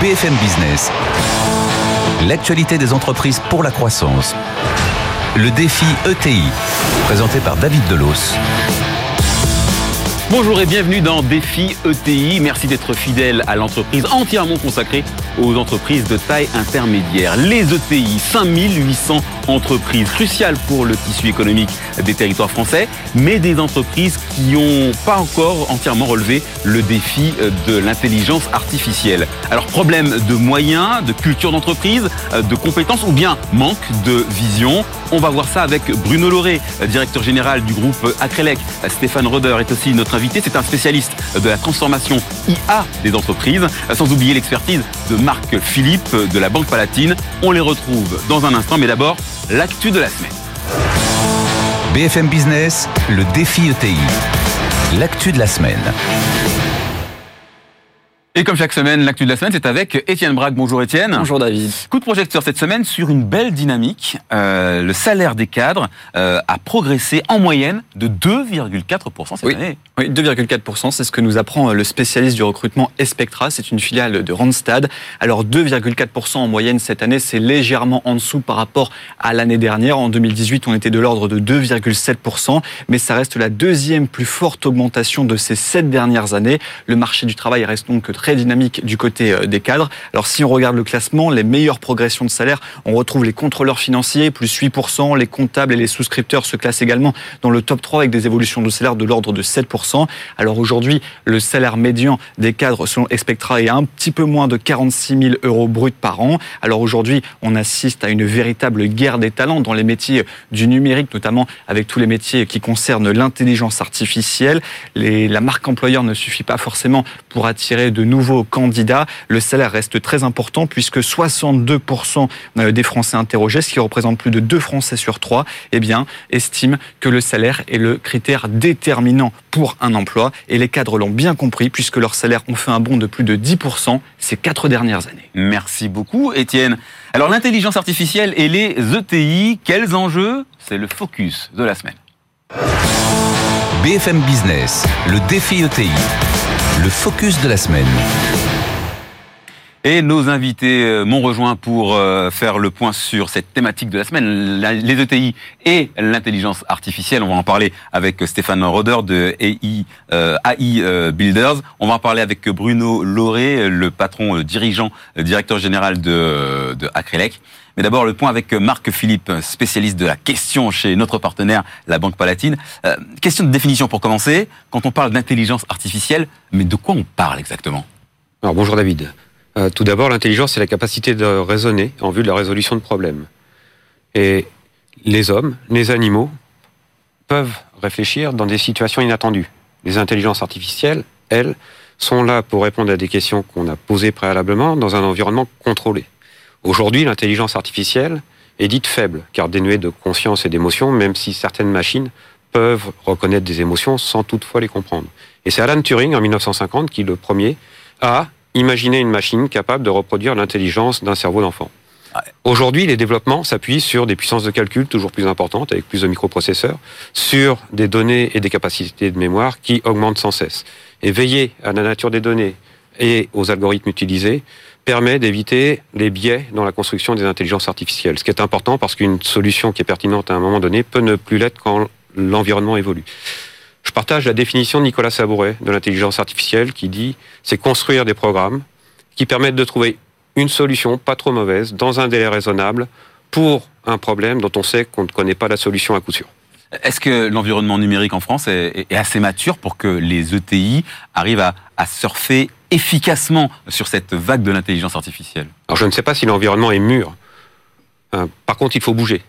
BFM Business. L'actualité des entreprises pour la croissance. Le défi ETI, présenté par David Delos. Bonjour et bienvenue dans Défi ETI. Merci d'être fidèle à l'entreprise entièrement consacrée aux entreprises de taille intermédiaire. Les ETI, 5800 entreprises cruciales pour le tissu économique des territoires français, mais des entreprises qui n'ont pas encore entièrement relevé le défi de l'intelligence artificielle. Alors problème de moyens, de culture d'entreprise, de compétences ou bien manque de vision? On va voir ça avec Bruno Lauré, directeur général du groupe Acrelec. Stéphane Roder est aussi notre invité, c'est un spécialiste de la transformation IA des entreprises, sans oublier l'expertise de Marc Philippe de la Banque Palatine. On les retrouve dans un instant, mais d'abord, l'actu de la semaine. BFM Business, le défi ETI. L'actu de la semaine. Et comme chaque semaine, l'actu de la semaine, c'est avec Étienne Braque. Bonjour Étienne. Bonjour David. Coup de projecteur cette semaine sur une belle dynamique. Euh, le salaire des cadres euh, a progressé en moyenne de 2,4% cette oui. année. Oui, 2,4%, c'est ce que nous apprend le spécialiste du recrutement Espectra. C'est une filiale de Randstad. Alors 2,4% en moyenne cette année, c'est légèrement en dessous par rapport à l'année dernière. En 2018, on était de l'ordre de 2,7%, mais ça reste la deuxième plus forte augmentation de ces sept dernières années. Le marché du travail reste donc très dynamique du côté euh, des cadres. Alors si on regarde le classement, les meilleures progressions de salaire, on retrouve les contrôleurs financiers, plus 8%, les comptables et les souscripteurs se classent également dans le top 3 avec des évolutions de salaire de l'ordre de 7%. Alors aujourd'hui, le salaire médian des cadres selon Espectra est un petit peu moins de 46 000 euros bruts par an. Alors aujourd'hui, on assiste à une véritable guerre des talents dans les métiers du numérique, notamment avec tous les métiers qui concernent l'intelligence artificielle. La marque employeur ne suffit pas forcément pour attirer de nouveaux candidats. Le salaire reste très important puisque 62% des Français interrogés, ce qui représente plus de 2 Français sur 3, eh bien, estiment que le salaire est le critère déterminant pour un emploi. Et les cadres l'ont bien compris puisque leurs salaires ont fait un bond de plus de 10% ces quatre dernières années. Merci beaucoup Étienne. Alors l'intelligence artificielle et les ETI, quels enjeux? C'est le focus de la semaine. BFM Business, le défi ETI. Le focus de la semaine. Et nos invités euh, m'ont rejoint pour euh, faire le point sur cette thématique de la semaine, les ETI et l'intelligence artificielle. On va en parler avec Stéphane Roder de AI, AI Builders. On va en parler avec Bruno Lauré, le patron dirigeant, directeur général de, de. Mais d'abord, le point avec Marc Philippe, spécialiste de la question chez notre partenaire, la Banque Palatine. Euh, question de définition pour commencer. Quand on parle d'intelligence artificielle, mais de quoi on parle exactement? Alors bonjour David. Euh, tout d'abord, l'intelligence, c'est la capacité de raisonner en vue de la résolution de problèmes. Et les hommes, les animaux, peuvent réfléchir dans des situations inattendues. Les intelligences artificielles, elles, sont là pour répondre à des questions qu'on a posées préalablement dans un environnement contrôlé. Aujourd'hui, l'intelligence artificielle est dite faible, car dénuée de conscience et d'émotion, même si certaines machines peuvent reconnaître des émotions sans toutefois les comprendre. Et c'est Alan Turing, en 1950, qui, le premier, a imaginé une machine capable de reproduire l'intelligence d'un cerveau d'enfant. Aujourd'hui, les développements s'appuient sur des puissances de calcul toujours plus importantes, avec plus de microprocesseurs, sur des données et des capacités de mémoire qui augmentent sans cesse. Et veiller à la nature des données et aux algorithmes utilisés permet d'éviter les biais dans la construction des intelligences artificielles. Ce qui est important parce qu'une solution qui est pertinente à un moment donné peut ne plus l'être quand l'environnement évolue. Je partage la définition de Nicolas Sabouret de l'intelligence artificielle qui dit c'est construire des programmes qui permettent de trouver une solution pas trop mauvaise dans un délai raisonnable pour un problème dont on sait qu'on ne connaît pas la solution à coup sûr. Est-ce que l'environnement numérique en France est, assez mature pour que les ETI arrivent à, à surfer efficacement sur cette vague de l'intelligence artificielle? Alors je ne sais pas si l'environnement est mûr. Euh, par contre, il faut bouger.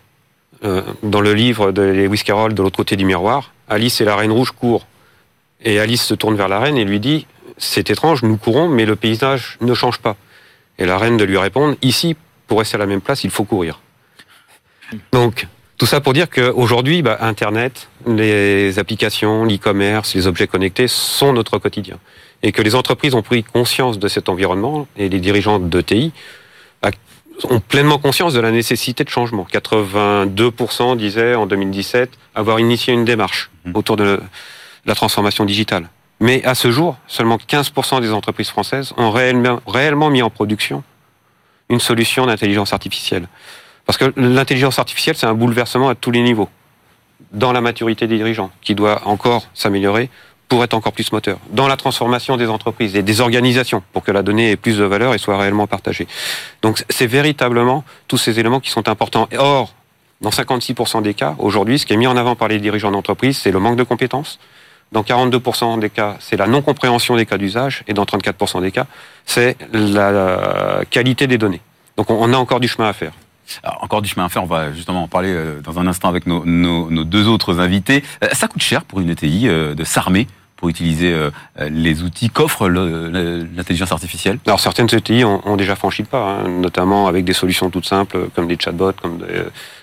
Euh, dans le livre de Lewis Carroll, de l'autre côté du miroir, Alice et la Reine Rouge courent. Et Alice se tourne vers la Reine et lui dit C'est étrange, nous courons, mais le paysage ne change pas. Et la Reine de lui répondre Ici, pour rester à la même place, il faut courir. Donc, tout ça pour dire qu'aujourd'hui, bah, Internet, les applications, l'e-commerce, les objets connectés sont notre quotidien. Et que les entreprises ont pris conscience de cet environnement et les dirigeants de TI ont pleinement conscience de la nécessité de changement. 82% disaient en 2017 avoir initié une démarche autour de la transformation digitale. Mais à ce jour, seulement 15% des entreprises françaises ont réellement, réellement mis en production une solution d'intelligence artificielle. Parce que l'intelligence artificielle, c'est un bouleversement à tous les niveaux. Dans la maturité des dirigeants, qui doit encore s'améliorer pour être encore plus moteur. Dans la transformation des entreprises et des organisations, pour que la donnée ait plus de valeur et soit réellement partagée. Donc c'est véritablement tous ces éléments qui sont importants. Or, dans 56% des cas, aujourd'hui, ce qui est mis en avant par les dirigeants d'entreprise, c'est le manque de compétences. Dans 42% des cas, c'est la non-compréhension des cas d'usage. Et dans 34% des cas, c'est la qualité des données. Donc on a encore du chemin à faire. encore du chemin à faire, on va justement en parler euh, dans un instant avec nos, nos deux autres invités. Euh, ça coûte cher pour une ETI euh, de s'armer pour utiliser euh, les outils qu'offre l'intelligence artificielle Alors certaines ETI ont, déjà franchi le pas, hein, notamment avec des solutions toutes simples comme des chatbots, comme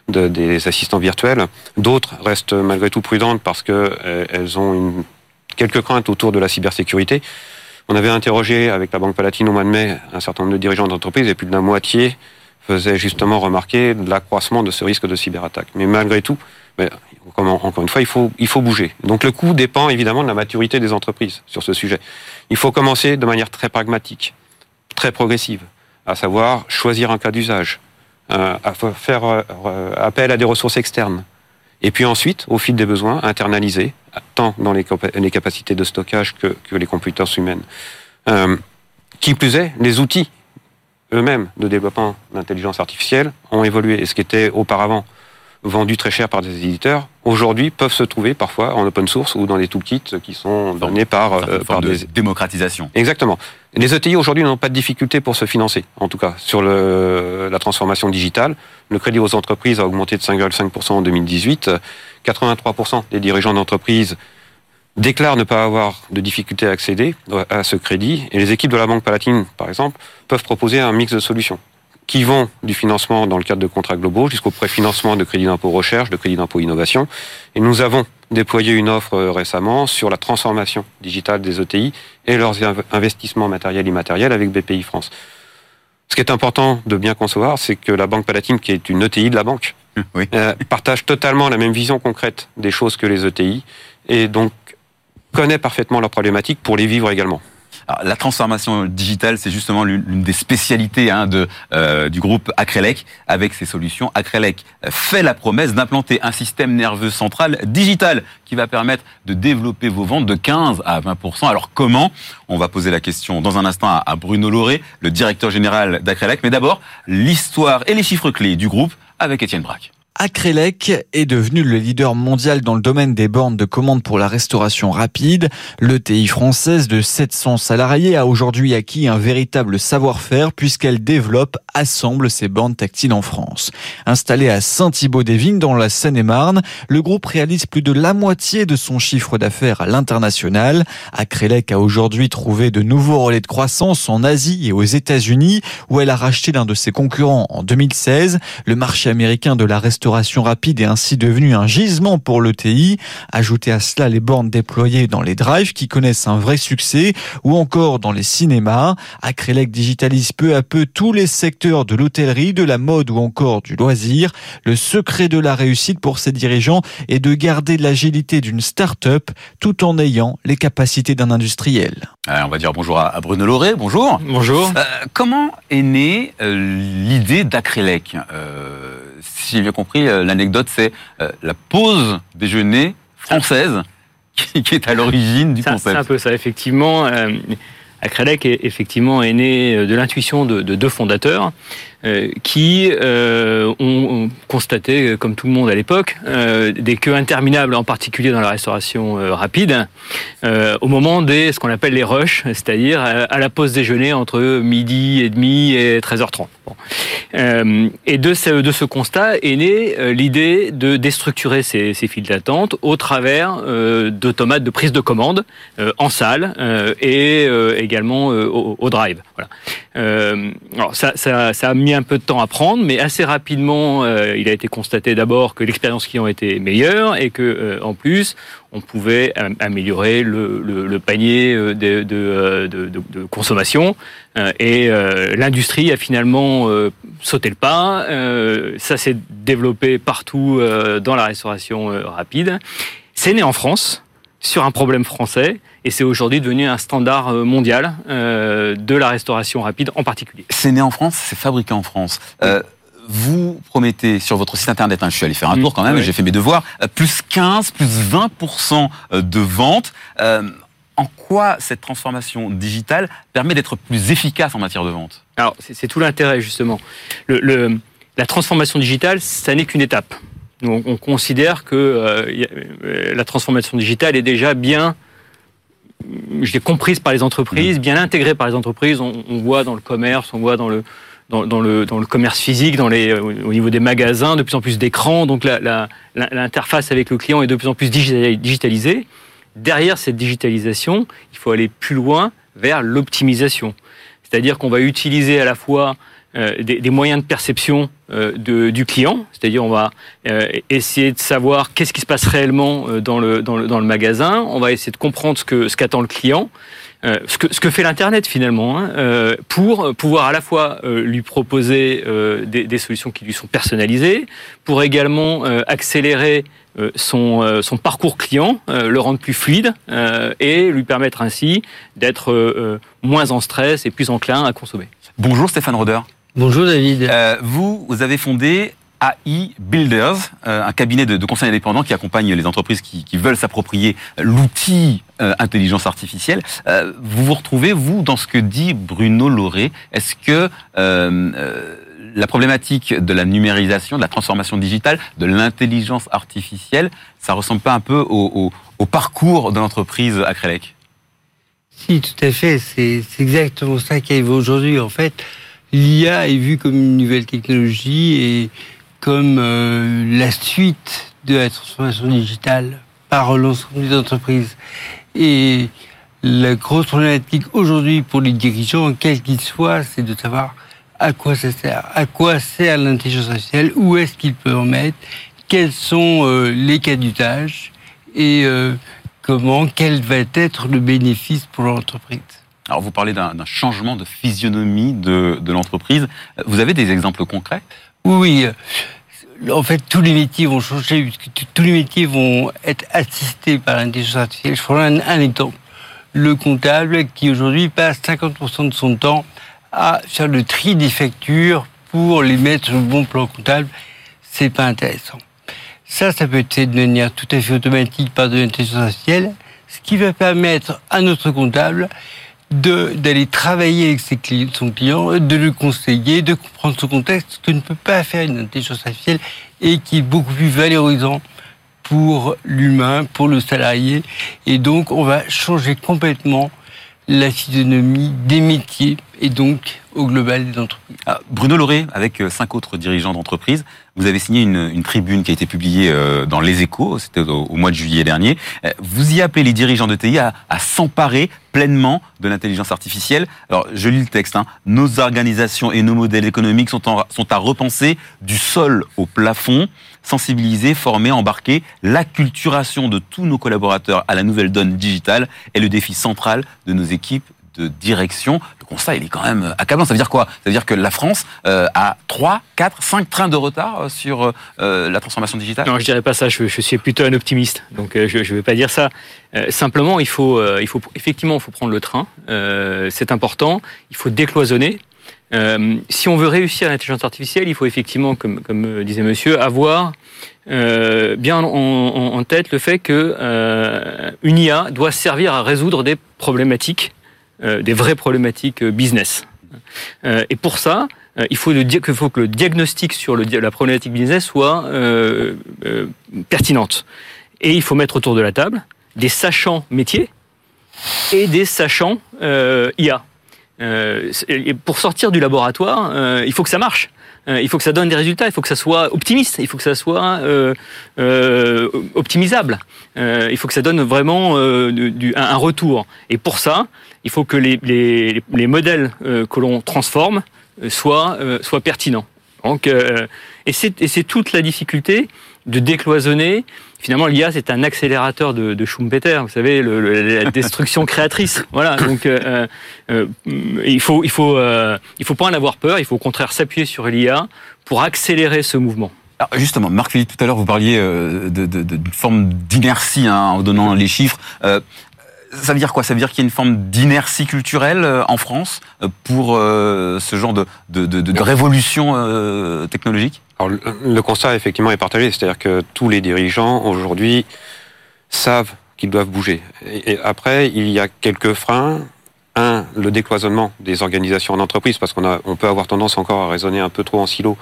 des, assistants virtuels. D'autres restent malgré tout prudentes parce qu'elles euh, ont une, quelques craintes autour de la cybersécurité. On avait interrogé avec la Banque Palatine au mois de mai un certain nombre de dirigeants d'entreprise et plus de la moitié faisait justement remarquer l'accroissement de ce risque de cyberattaque. Mais malgré tout, encore une fois, il faut, bouger. Donc le coût dépend évidemment de la maturité des entreprises sur ce sujet. Il faut commencer de manière très pragmatique, très progressive, à savoir choisir un cas d'usage, euh, à faire euh, appel à des ressources externes. Et puis ensuite, au fil des besoins, internaliser, tant dans les, capacités de stockage que, les computers humaines. Euh, qui plus est, les outils eux-mêmes de développement d'intelligence artificielle ont évolué. Et ce qui était auparavant vendus très cher par des éditeurs, aujourd'hui peuvent se trouver parfois en open source ou dans des toolkits qui sont donnés par, euh, par des démocratisation. Exactement. Les ETI aujourd'hui n'ont pas de difficulté pour se financer, en tout cas sur le, la transformation digitale. Le crédit aux entreprises a augmenté de 5,5% en 2018. 83% des dirigeants d'entreprises déclarent ne pas avoir de difficulté à accéder à ce crédit. Et les équipes de la Banque Palatine, par exemple, peuvent proposer un mix de solutions qui vont du financement dans le cadre de contrats globaux jusqu'au préfinancement de crédit d'impôt recherche, de crédit d'impôt innovation. Et nous avons déployé une offre euh, récemment sur la transformation digitale des ETI et leurs investissements matériels et immatériels avec BPI France. Ce qui est important de bien concevoir, c'est que la Banque Palatine, qui est une ETI de la banque, euh, partage totalement la même vision concrète des choses que les ETI et donc connaît parfaitement leurs problématiques pour les vivre également la transformation digitale, c'est justement l'une des spécialités hein, de, euh, du groupe Acrelec. Avec ses solutions, Acrelec fait la promesse d'implanter un système nerveux central digital qui va permettre de développer vos ventes de 15 à 20% Alors comment? On va poser la question dans un instant à Bruno Lauré, le directeur général d'Acrelec. Mais d'abord, l'histoire et les chiffres clés du groupe avec Étienne Braque. Acrelec est devenu le leader mondial dans le domaine des bornes de commande pour la restauration rapide. L'ETI française de 700 salariés a aujourd'hui acquis un véritable savoir-faire puisqu'elle développe, assemble ses bornes tactiles en France. Installé à Saint-Thibaud-des-Vignes dans la Seine-et-Marne, le groupe réalise plus de la moitié de son chiffre d'affaires à l'international. Acrelec a aujourd'hui trouvé de nouveaux relais de croissance en Asie et aux États-Unis où elle a racheté l'un de ses concurrents en 2016. Le marché américain de la restauration restauration rapide est ainsi devenu un gisement pour l'ETI. Ajoutez à cela les bornes déployées dans les drives qui connaissent un vrai succès ou encore dans les cinémas. Acrelec digitalise peu à peu tous les secteurs de l'hôtellerie, de la mode ou encore du loisir. Le secret de la réussite pour ses dirigeants est de garder l'agilité d'une start-up tout en ayant les capacités d'un industriel. on va dire bonjour à Bruno Lauré. Bonjour. Bonjour. Euh, comment est née euh, l'idée d'Acrelec euh, si j'ai bien compris, euh, l'anecdote, c'est euh, la pause déjeuner française qui, est à l'origine du concept. C'est un peu ça, effectivement. Euh, Acrelec, effectivement, est né de l'intuition de, deux fondateurs qui euh, ont, constaté, comme tout le monde à l'époque, euh, des queues interminables, en particulier dans la restauration rapide, au moment des ce qu'on appelle les rushs, c'est-à-dire à la pause déjeuner entre midi et demi et 13h30. et de ce, de ce constat est née l'idée de déstructurer ces, ces files d'attente au travers d'automates de prise de commande en salle et également au, drive. Voilà. alors ça, ça a mis un peu de temps à prendre, mais assez rapidement, euh, il a été constaté d'abord que l'expérience client était meilleure et que, euh, en plus, on pouvait améliorer le, panier euh, de, consommation. et l'industrie a finalement sauté le pas. ça s'est développé partout dans la restauration rapide. C'est né en France. Sur un problème français et c'est aujourd'hui devenu un standard euh, mondial euh, de la restauration rapide en particulier. C'est né en France, c'est fabriqué en France. Euh, vous promettez sur votre site internet, hein, je suis allé faire un Mmh, tour quand même, oui. j'ai fait mes devoirs, plus 15, plus 20% de ventes. Euh, en quoi cette transformation digitale permet d'être plus efficace en matière de vente? Alors, c'est c'est tout l'intérêt, justement. Le, le- la transformation digitale, ça n'est qu'une étape. On, on considère que euh, euh, la transformation digitale est déjà bien je l'ai comprise par les entreprises, bien intégrée par les entreprises. On, on voit dans le commerce, on voit dans le, dans, dans le, dans le commerce physique, dans les, au niveau des magasins, de plus en plus d'écrans. Donc l'interface avec le client est de plus en plus digitali- digitalisée. Derrière cette digitalisation, il faut aller plus loin vers l'optimisation. C'est-à-dire qu'on va utiliser à la fois des, des moyens de perception euh, de- du client, c'est-à-dire on va euh, essayer de savoir qu'est-ce qui se passe réellement euh, dans le, dans, le, dans le magasin, on va essayer de comprendre ce que ce qu'attend le client, euh, ce, que, ce que fait l'Internet finalement, hein, euh, pour pouvoir à la fois euh, lui proposer euh, des, des solutions qui lui sont personnalisées, pour également euh, accélérer euh, son, euh, son parcours client, euh, le rendre plus fluide euh, et lui permettre ainsi d'être euh, euh, moins en stress et plus enclin à consommer. Bonjour Stéphane Roder. Bonjour David. Euh, vous, vous avez fondé AI Builders, euh, un cabinet de, de conseil indépendant qui accompagne les entreprises qui, qui veulent s'approprier l'outil euh, intelligence artificielle. Euh, vous vous retrouvez, vous, dans ce que dit Bruno Lauré. Est-ce que euh, euh, la problématique de la numérisation, de la transformation digitale, de l'intelligence artificielle, ça ressemble pas un peu au, au- au parcours de l'entreprise Acrelec? Si, tout à fait. C'est c'est exactement ça qui arrive aujourd'hui. En fait, l'IA est vue comme une nouvelle technologie et comme euh, la suite de la transformation digitale par l'ensemble des entreprises. Et la grosse problématique aujourd'hui pour les dirigeants, quels qu'ils soient, c'est de savoir à quoi ça sert, à quoi sert l'intelligence artificielle, où est-ce qu'ils peuvent en mettre, quels sont euh, les cas d'usage? Et euh, comment, quel va être le bénéfice pour l'entreprise? Alors vous parlez d'un changement de physionomie de, de l'entreprise. Vous avez des exemples concrets? Oui, euh, En fait, tous les métiers vont changer, puisque tous les métiers vont être assistés par l'intelligence artificielle. Je prends un, un exemple. Le comptable qui aujourd'hui passe 50% de son temps à faire le tri des factures pour les mettre sur le bon plan comptable, c'est pas intéressant. Ça, ça peut être fait de manière tout à fait automatique par de l'intelligence artificielle, ce qui va permettre à notre comptable d'aller travailler avec ses cli- son client, de le conseiller, de comprendre son contexte, ce que ne peut pas faire une intelligence artificielle et qui est beaucoup plus valorisant pour l'humain, pour le salarié. Et donc, on va changer complètement la physionomie des métiers et donc au global des entreprises. Ah, Bruno Lauré, avec euh, cinq autres dirigeants d'entreprise, vous avez signé une, une tribune qui a été publiée euh, dans Les Échos, c'était au, mois de juillet dernier. Euh, Vous y appelez les dirigeants de TI à, à s'emparer pleinement de l'intelligence artificielle. Alors, je lis le texte. hein. Nos organisations et nos modèles économiques sont, en- sont à repenser du sol au plafond, sensibiliser, former, embarquer. L'acculturation de tous nos collaborateurs à la nouvelle donne digitale est le défi central de nos équipes de direction. Le constat, il est quand même accablant. Ça veut dire quoi? Ça veut dire que la France euh, a 3, 4, 5 trains de retard euh, sur euh, la transformation digitale? Non, je dirais pas ça. Je, suis plutôt un optimiste, donc euh, je ne vais pas dire ça. Euh, simplement, il faut, euh, il faut effectivement, il faut prendre le train. Euh, c'est important. Il faut décloisonner. Euh, si on veut réussir l'intelligence artificielle, il faut effectivement, comme, euh, disait Monsieur, avoir euh, bien en, tête le fait que euh, une IA doit servir à résoudre des problématiques, des vraies problématiques business. Et pour ça, il faut, que- le diagnostic sur la problématique business soit pertinente. Et il faut mettre autour de la table des sachants métiers et des sachants IA. Euh, et pour sortir du laboratoire, euh, il faut que ça marche. Euh, il faut que ça donne des résultats. Il faut que ça soit optimiste. Il faut que ça soit optimisable. Il faut que ça donne vraiment un, retour. Et pour ça, il faut que les, les, les modèles que l'on transforme soient, soient pertinents. Donc, et c'est toute la difficulté de décloisonner. Finalement, l'IA, c'est un accélérateur de, Schumpeter, vous savez, la destruction créatrice. Voilà, donc euh, euh, il faut, il faut, euh, faut pas en avoir peur. Il faut au contraire s'appuyer sur l'IA pour accélérer ce mouvement. Justement, Marc Philippe, tout à l'heure, vous parliez euh, de- d'une forme d'inertie hein, en donnant les chiffres. Euh, ça veut dire quoi? Ça veut dire qu'il y a une forme d'inertie culturelle euh, en France euh, pour euh, ce genre de, révolution technologique? Alors, le, constat, effectivement, est partagé. C'est-à-dire que tous les dirigeants, aujourd'hui, savent qu'ils doivent bouger. Et, après, il y a quelques freins. Un, le décloisonnement des organisations en entreprise, parce qu'on on peut avoir tendance encore à raisonner un peu trop en silo.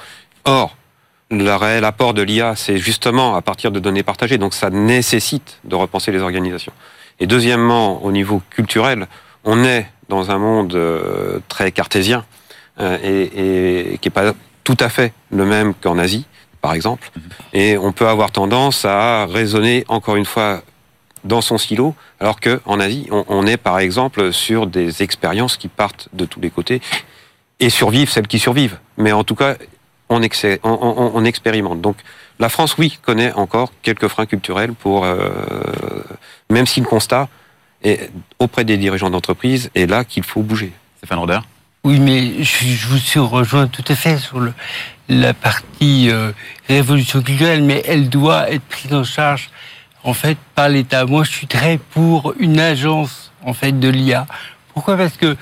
Or, le réel apport de l'IA, c'est justement à partir de données partagées. Donc, ça nécessite de repenser les organisations. Et deuxièmement, au niveau culturel, on est dans un monde euh, très cartésien euh, et, et qui est pas tout à fait le même qu'en Asie, par exemple. Et on peut avoir tendance à raisonner, encore une fois, dans son silo, alors qu'en Asie, on, on est, par exemple, sur des expériences qui partent de tous les côtés et survivent celles qui survivent. Mais en tout cas, on- on expérimente. Donc, la France, oui, connaît encore quelques freins culturels pour, euh, même si le constat est auprès des dirigeants d'entreprise est là qu'il faut bouger. Stéphane Roder Oui, mais je, je vous suis rejoint tout à fait sur le, la partie euh, révolution culturelle, mais elle doit être prise en charge en fait par l'État. Moi, je suis très pour une agence en fait de l'IA. Pourquoi? Parce que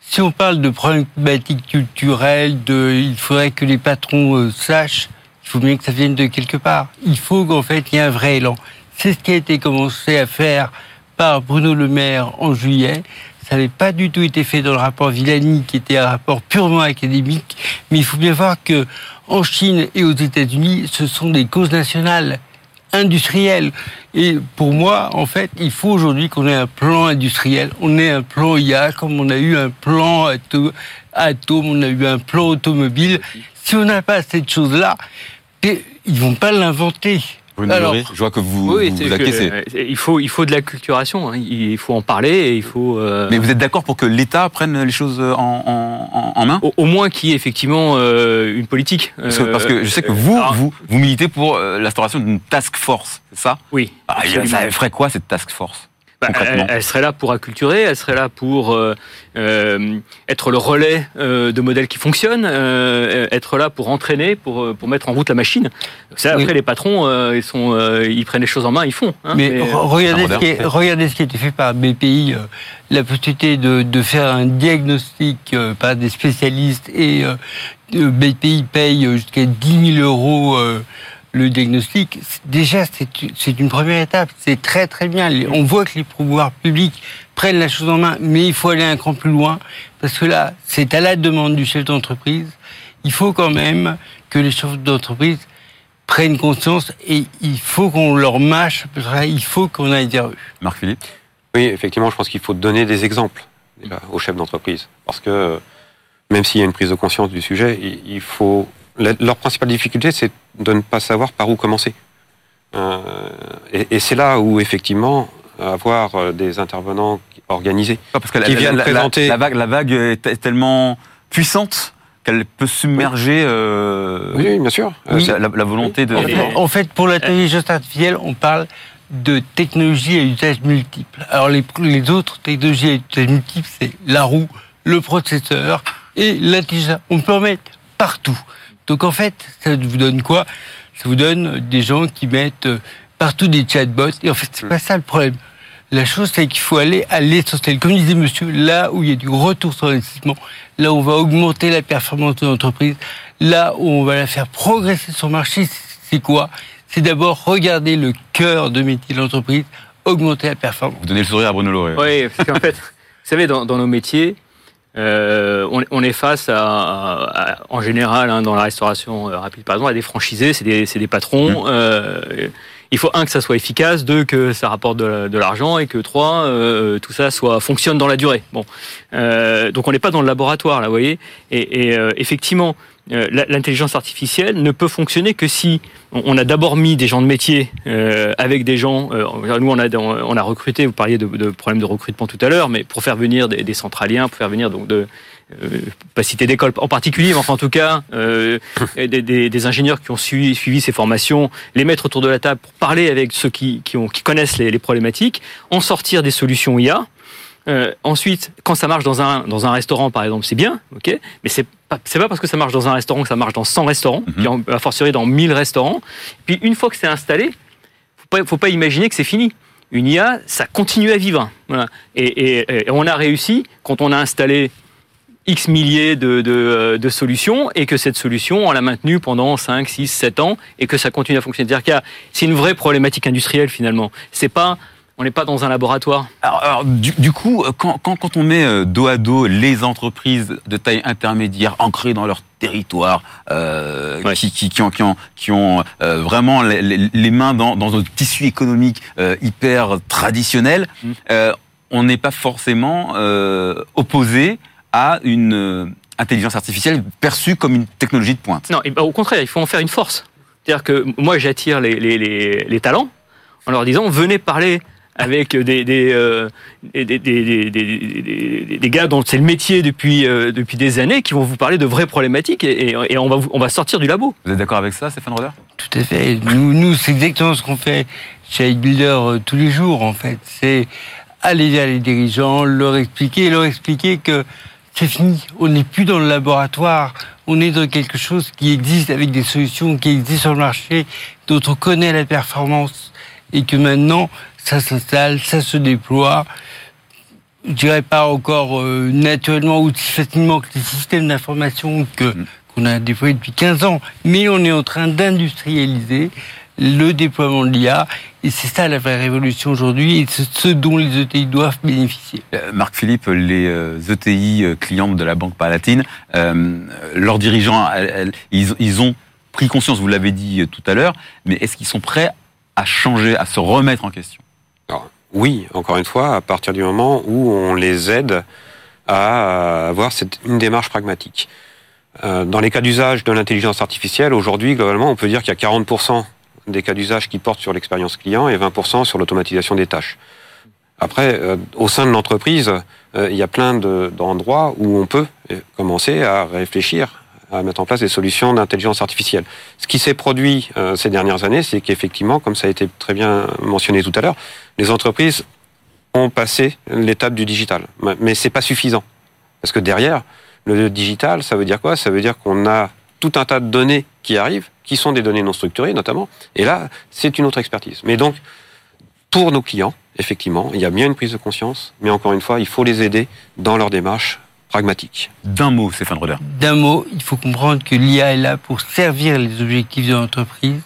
si on parle de problématiques culturelles, de, il faudrait que les patrons euh, sachent, il faut bien que ça vienne de quelque part. Il faut qu'en fait il y ait un vrai élan. C'est ce qui a été commencé à faire par Bruno Le Maire en juillet. Ça n'avait pas du tout été fait dans le rapport Villani, qui était un rapport purement académique. Mais il faut bien voir que en Chine et aux États-Unis, ce sont des causes nationales industrielles. Et pour moi, en fait, il faut aujourd'hui qu'on ait un plan industriel. On ait un plan IA, comme on a eu un plan ato- atome, on a eu un plan automobile. Si on n'a pas cette chose-là, ils vont pas l'inventer. Alors, je vois que vous, Oui, vous, vous acquiescez. euh, il faut il faut de l'acculturation. hein. Il faut en parler et il faut. euh, Mais vous êtes d'accord pour que l'État prenne les choses en, en- en- en main? Au, au moins qu'il y ait effectivement euh, une politique. parce que, Euh, parce que je sais que euh, vous, alors, vous, vous militez pour euh, l'instauration d'une task force, c'est ça? Oui. Ah. Ça ferait quoi cette task force? Bah, elle, elle serait là pour acculturer, elle serait là pour euh, euh, être le relais euh, de modèles qui fonctionnent, euh, être là pour entraîner, pour, euh, pour mettre en route la machine. Ça, après, Oui. les patrons, euh, ils, sont, euh, ils prennent les choses en main, ils font. hein. Mais, Mais, re- regardez, ce qui est- regardez ce qui a été fait par BPI, euh, la possibilité de, de faire un diagnostic euh, par des spécialistes et BPI paye jusqu'à 10 000 euros euh, le diagnostic. Déjà, c'est une première étape. C'est très très bien. On voit que les pouvoirs publics prennent la chose en main, mais il faut aller un cran plus loin parce que là, c'est à la demande du chef d'entreprise. Il faut quand même que les chefs d'entreprise prennent conscience et il faut qu'on leur mâche, il faut qu'on aille vers eux. Marc Philippe Oui, effectivement, je pense qu'il faut donner des exemples déjà, aux chefs d'entreprise. Parce que euh, même s'il y a une prise de conscience du sujet, il, faut. leur principale difficulté, c'est de ne pas savoir par où commencer. Euh, et et c'est là où, effectivement, avoir euh, des intervenants organisés. Pas parce que la, Qui la- viennent la- la- présenter- la vague, la vague est tellement puissante qu'elle peut submerger euh, Oui, bien sûr. Euh, Oui. la, la volonté de. En fait, en fait, pour l'intelligence artificielle, on parle de technologies à usage multiple. Alors les, les autres technologies à usage multiple, c'est la roue, le processeur et l'intelligence. On peut en mettre partout. Donc en fait, ça vous donne quoi? Ça vous donne des gens qui mettent euh, partout des chatbots. Et en fait, c'est pas ça le problème. La chose, c'est qu'il faut aller à l'essentiel. Comme disait monsieur, là où il y a du retour sur investissement, là où on va augmenter la performance de l'entreprise, là où on va la faire progresser sur le marché, c'est quoi? C'est d'abord regarder le cœur de métier de l'entreprise, augmenter la performance. Vous donnez le sourire à Bruno Lauré. Oui, parce qu'en fait, vous savez, dans, dans nos métiers, euh, on, on est face à, à- à- en général, hein, dans la restauration euh, rapide, par exemple, à des franchisés, c'est des, c'est des patrons. euh, il faut un que ça soit efficace, deux que ça rapporte de, l'argent et que trois euh, tout ça soit fonctionne dans la durée. Bon, Euh, donc on n'est pas dans le laboratoire là, vous voyez. Et, et, euh, effectivement, euh, l'intelligence artificielle ne peut fonctionner que si on a d'abord mis des gens de métier euh, avec des gens. euh, nous, on a, on a recruté. Vous parliez de, de problèmes de recrutement tout à l'heure, mais pour faire venir des, des centraliens, pour faire venir donc de euh, pas citer d'école en particulier, mais enfin en tout cas euh, des, des- des ingénieurs qui ont suivi, suivi ces formations, les mettre autour de la table pour parler avec ceux qui, qui, ont, qui connaissent les, les problématiques, en sortir des solutions IA. Euh, ensuite, quand ça marche dans un, dans un restaurant, par exemple, c'est bien, ok, mais c'est pas, c'est pas parce que ça marche dans un restaurant que ça marche dans 100 restaurants, Mhm. puis en, a fortiori dans 1000 restaurants. Puis une fois que c'est installé, faut pas, faut pas imaginer que c'est fini. Une IA, ça continue à vivre. Voilà. Et, et- et on a réussi, quand on a installé X milliers de, de, euh, de solutions, et que cette solution, on l'a maintenue pendant 5, 6, 7 ans, et que ça continue à fonctionner. C'est-à-dire qu'il y a- c'est une vraie problématique industrielle, finalement. C'est pas, on n'est pas dans un laboratoire. Alors, alors, du, du coup, euh, quand, quand, quand on met euh, dos à dos les entreprises de taille intermédiaire ancrées dans leur territoire, euh, Ouais. qui, qui, qui ont, qui ont, qui ont euh, vraiment les, les- mains dans, dans un tissu économique euh, hyper traditionnel, euh, on n'est pas forcément euh, opposé à une euh, intelligence artificielle perçue comme une technologie de pointe. Non, et ben, au contraire, il faut en faire une force. C'est-à-dire que moi, j'attire les, les, les, les talents en leur disant venez parler avec des, des, euh, des, des, des, des- des- des- des gars dont c'est le métier depuis, euh, depuis des années qui vont vous parler de vraies problématiques et, et- et on, va, on va sortir du labo. Vous êtes d'accord avec ça, Stéphane Roder? Tout à fait. Nous, nous c'est exactement ce qu'on fait chez Builder euh, tous les jours, en fait. C'est aller vers les dirigeants, leur expliquer, leur expliquer que c'est fini. On n'est plus dans le laboratoire. On est dans quelque chose qui existe avec des solutions qui existent sur le marché, dont on connaît la performance et que maintenant, ça s'installe, ça se déploie. Je dirais pas encore euh, naturellement ou aussi facilement que les systèmes d'information que qu'on a déployés depuis 15 ans, mais on est en train d'industrialiser le déploiement de l'IA et c'est ça la vraie révolution aujourd'hui et c'est ce dont les ETI doivent bénéficier. Euh, Marc Philippe, les euh, ETI euh, clientes de la Banque Palatine, euh, leurs dirigeants, elles- elles- ils, ils ont pris conscience, vous l'avez dit tout à l'heure, mais est-ce qu'ils sont prêts à changer, à se remettre en question? Alors, oui, encore une fois, à partir du moment où on les aide à avoir cette, une démarche pragmatique. Euh, dans les cas d'usage de l'intelligence artificielle, aujourd'hui, globalement, on peut dire qu'il y a 40% des cas d'usage qui portent sur l'expérience client et 20% sur l'automatisation des tâches. Après, euh, au sein de l'entreprise, euh, il y a plein de- d'endroits où on peut euh, commencer à réfléchir à mettre en place des solutions d'intelligence artificielle. Ce qui s'est produit ces dernières années, c'est qu'effectivement, comme ça a été très bien mentionné tout à l'heure, les entreprises ont passé l'étape du digital. Mais c'est pas suffisant. Parce que derrière, le digital, ça veut dire quoi? Ça veut dire qu'on a tout un tas de données qui arrivent, qui sont des données non structurées notamment. Et là, c'est une autre expertise. Mais donc, pour nos clients, effectivement, il y a bien une prise de conscience, mais encore une fois, il faut les aider dans leur démarche pragmatique. D'un mot, Stéphane Roder. D'un mot, il faut comprendre que l'IA est là pour servir les objectifs de l'entreprise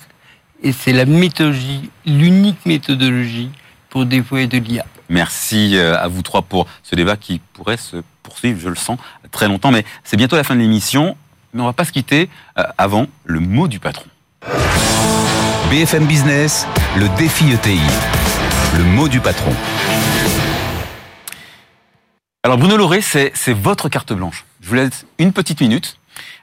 et c'est la méthodologie, l'unique méthodologie pour déployer de l'IA. Merci euh, à vous trois pour ce débat qui pourrait se poursuivre, je le sens, très longtemps. Mais c'est bientôt la fin de l'émission. Mais on va pas se quitter euh, avant le mot du patron. BFM Business, le défi ETI. Le mot du patron. Alors Bruno Lauré, c'est c'est votre carte blanche. Je vous laisse une petite minute.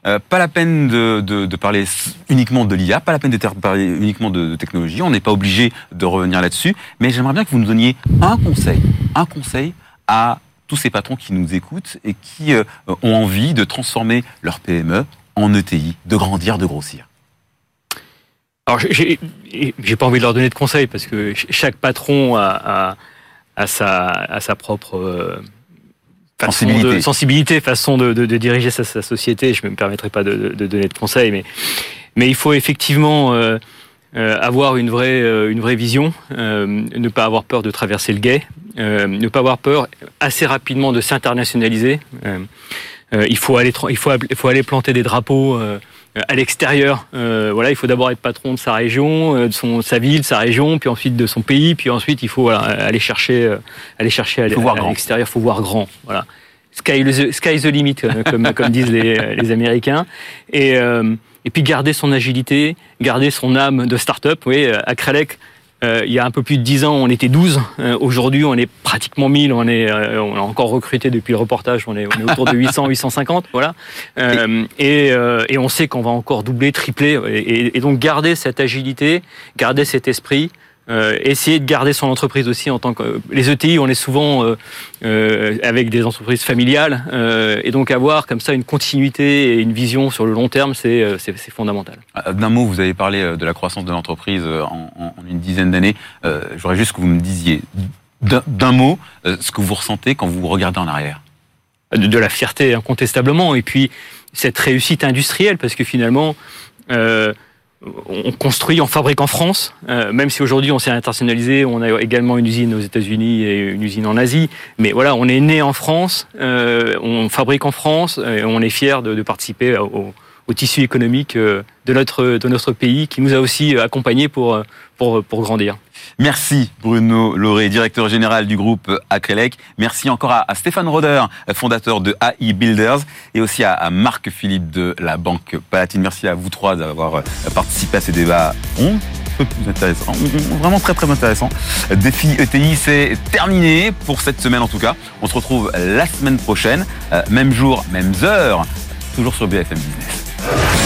Euh, pas la peine de, de- de parler uniquement de l'IA, pas la peine de parler uniquement de, de technologie. On n'est pas obligé de revenir là-dessus. Mais j'aimerais bien que vous nous donniez un conseil, un conseil à tous ces patrons qui nous écoutent et qui euh, ont envie de transformer leur PME en ETI, de grandir, de grossir. Alors, j'ai pas envie de leur donner de conseils parce que ch- chaque patron a, a, a sa, a sa propre euh, façon Sensibilité. de, sensibilité, façon de, de, de diriger sa, sa société. Je ne me permettrai pas de, donner de conseils, mais, mais il faut effectivement euh, euh, avoir une vraie, euh, une vraie vision, euh, ne pas avoir peur de traverser le guet, ne pas avoir peur assez rapidement de s'internationaliser. Euh, euh, il, faut aller, il, faut, il faut aller planter des drapeaux. euh, à l'extérieur. Euh, voilà, il faut d'abord être patron de sa région, euh, de son, sa ville, de sa région, puis ensuite de son pays, puis ensuite il faut voilà, aller chercher, euh, aller chercher à, l'extérieur. Il faut voir grand. Voilà. Sky, the- sky the limit, euh, comme, comme disent les, les Américains. Et, euh, et puis garder son agilité, garder son âme de start-up. Oui, euh, à Krelec, euh, il y a un peu plus de 10 ans, on était 12. Euh, Aujourd'hui, on est pratiquement 1000. On, est, euh, on a encore recruté depuis le reportage. On est, on est autour de 800, 850. Voilà. Euh, et, euh, et on sait qu'on va encore doubler, tripler. Et, et- et donc, garder cette agilité, garder cet esprit. Euh, essayer de garder son entreprise aussi en tant que les ETI on est souvent euh, euh, avec des entreprises familiales euh, et donc avoir comme ça une continuité et une vision sur le long terme c'est euh, c'est fondamental Euh, D'un mot, vous avez parlé euh, de la croissance de l'entreprise euh, en, une dizaine d'années. Euh, J'aurais juste que vous me disiez d'un mot ce que vous ressentez quand vous regardez en arrière de, la fierté incontestablement et puis cette réussite industrielle parce que finalement on construit, on fabrique en France, euh, même si aujourd'hui on s'est internationalisé, on a également une usine aux États-Unis et une usine en Asie. Mais voilà, on est né en France, euh, on fabrique en France, et on est fier de, participer au, tissu économique euh, de notre, pays qui nous a aussi accompagnés pour grandir. Merci Bruno Lauré, directeur général du groupe Acrelec. Merci encore à, Stéphane Roder, fondateur de AI Builders, et aussi à, Marc-Philippe de la Banque Palatine. Merci à vous trois d'avoir participé à ces débats. On plus intéressant, vraiment très très intéressant. Défi ETI, c'est terminé pour cette semaine en tout cas. On se retrouve la semaine prochaine, euh, même jour, même heure, toujours sur BFM Business.